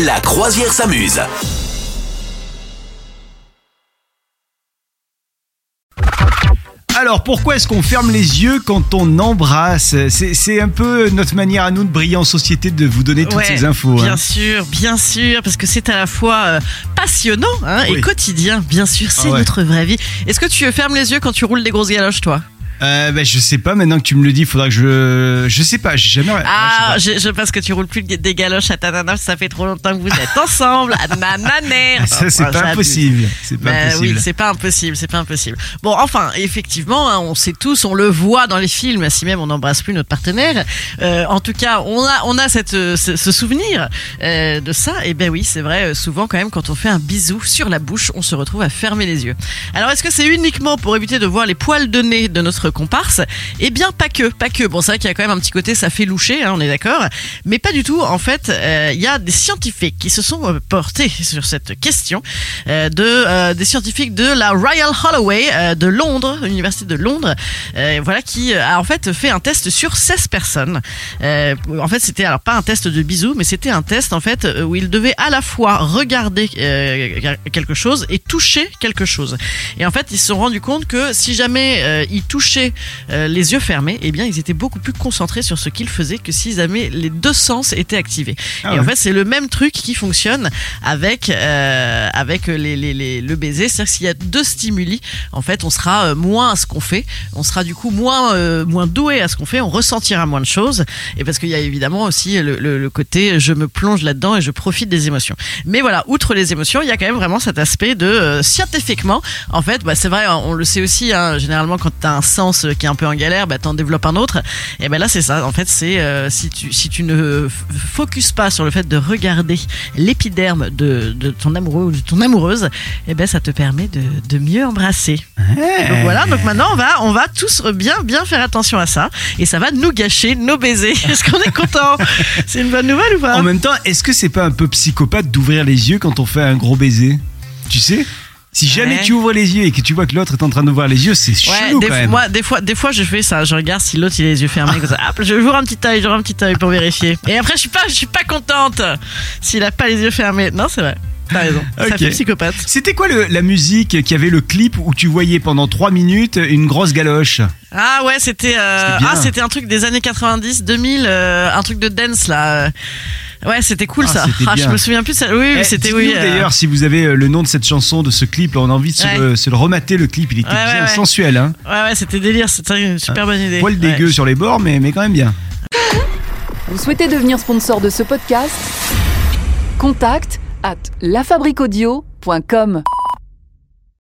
La croisière s'amuse. Alors pourquoi est-ce qu'on ferme les yeux quand on embrasse C'est c'est un peu notre manière à nous de briller en société de vous donner toutes Ouais, ces infos. hein. Bien sûr, bien sûr, parce que c'est à la fois euh, passionnant hein, Oui. et quotidien, bien sûr, c'est Ah ouais. notre vraie vie. Est-ce que tu fermes les yeux quand tu roules des grosses galoches, toi? Euh, ben, je sais pas, maintenant que tu me le dis, il faudra que je... Je sais pas, j'ai jamais... Ah, je je, je pense que tu roules plus des galoches à ta nana, ça fait trop longtemps que vous êtes ensemble, à nananer. pas. Ça c'est Enfin, pas impossible. C'est pas Ben impossible. oui, c'est pas impossible, c'est pas impossible. Bon, enfin, effectivement, hein, on sait tous, on le voit dans les films, si même on n'embrasse plus notre partenaire. Euh, en tout cas, on a, on a cette, euh, ce, ce souvenir euh, de ça. Et ben oui, c'est vrai. Souvent, quand même, quand on fait un bisou sur la bouche, on se retrouve à fermer les yeux. Alors, est-ce que c'est uniquement pour éviter de voir les poils de nez de notre comparse Eh bien, pas que, pas que. Bon, c'est vrai qu'il y a quand même un petit côté, ça fait loucher, hein, on est d'accord. Mais pas du tout. En fait, euh, il y a des scientifiques qui se sont euh, portés sur cette question euh, de euh, des scientifiques de la Royal Holloway euh, de Londres, l'université de Londres, voilà qui a en fait fait un test sur 16 personnes. En fait, c'était alors pas un test de bisous, mais c'était un test en fait où ils devaient à la fois regarder quelque chose et toucher quelque chose. Et en fait, ils se sont rendus compte que si jamais ils touchaient euh, les yeux fermés, eh bien, ils étaient beaucoup plus concentrés sur ce qu'ils faisaient que s'ils avaient les deux sens étaient activés. Ah et en fait, c'est le même truc qui fonctionne avec euh, avec les, les, les- le baiser, c'est-à-dire que s'il y a deux stimuli, en fait, on sera euh, moins à ce qu'on fait, on sera du coup moins euh, moins doué à ce qu'on fait, on ressentira moins de choses, et parce qu'il y a évidemment aussi le, le- le côté je me plonge là-dedans et je profite des émotions. Mais voilà, outre les émotions, il y a quand même vraiment cet aspect de scientifiquement, en fait, bah, c'est vrai, on le sait aussi, hein, généralement quand tu as un sens qui est un peu en galère, bah, t'en développes un autre, et ben là c'est ça, en fait, c'est euh, si tu si tu ne focuses pas sur le fait de regarder l'épiderme de, de ton amoureux ou de ton amoureuse, et ben ça te permet de, de mieux embrasser. Donc voilà, donc maintenant on va, on va tous bien, bien faire attention à ça. Et ça va nous gâcher nos baisers. Est-ce qu'on est content? C'est une bonne nouvelle ou pas? En même temps, est-ce que c'est pas un peu psychopathe d'ouvrir les yeux quand on fait un gros baiser? Tu sais? Si jamais Ouais. tu ouvres les yeux et que tu vois que l'autre est en train d'ouvrir les yeux, c'est Ouais, chelou des, quand même. moi, des fois, des fois, je fais ça. Je regarde si l'autre il a les yeux fermés. comme ça. Hop, je j'ouvre un petit œil, j'ouvre un petit œil pour vérifier. Et après, je suis pas, je suis pas contente s'il a pas les yeux fermés. Non, c'est vrai. T'as raison. Ça Ok. fait psychopathe. C'était quoi le- la musique qui avait le clip où tu voyais pendant 3 minutes une grosse galoche? Ah ouais, c'était euh, ah c'était un truc des années 90, 2000, euh, un truc de dance là. Ouais, c'était cool Ah, ça. Ah, je me souviens plus. ça. Oui, oui, Eh, c'était oui. euh, d'ailleurs si vous avez euh, le nom de cette chanson, de ce clip, on a envie de se, Ouais. le, se le remater le clip, il était Ouais, bien ouais. sensuel. Hein Ouais, ouais, c'était délire. C'était une super bonne idée. Poil Ouais. dégueu sur les bords, mais, mais quand même bien. Vous souhaitez devenir sponsor de ce podcast? Contact à lafabriquaudio.com.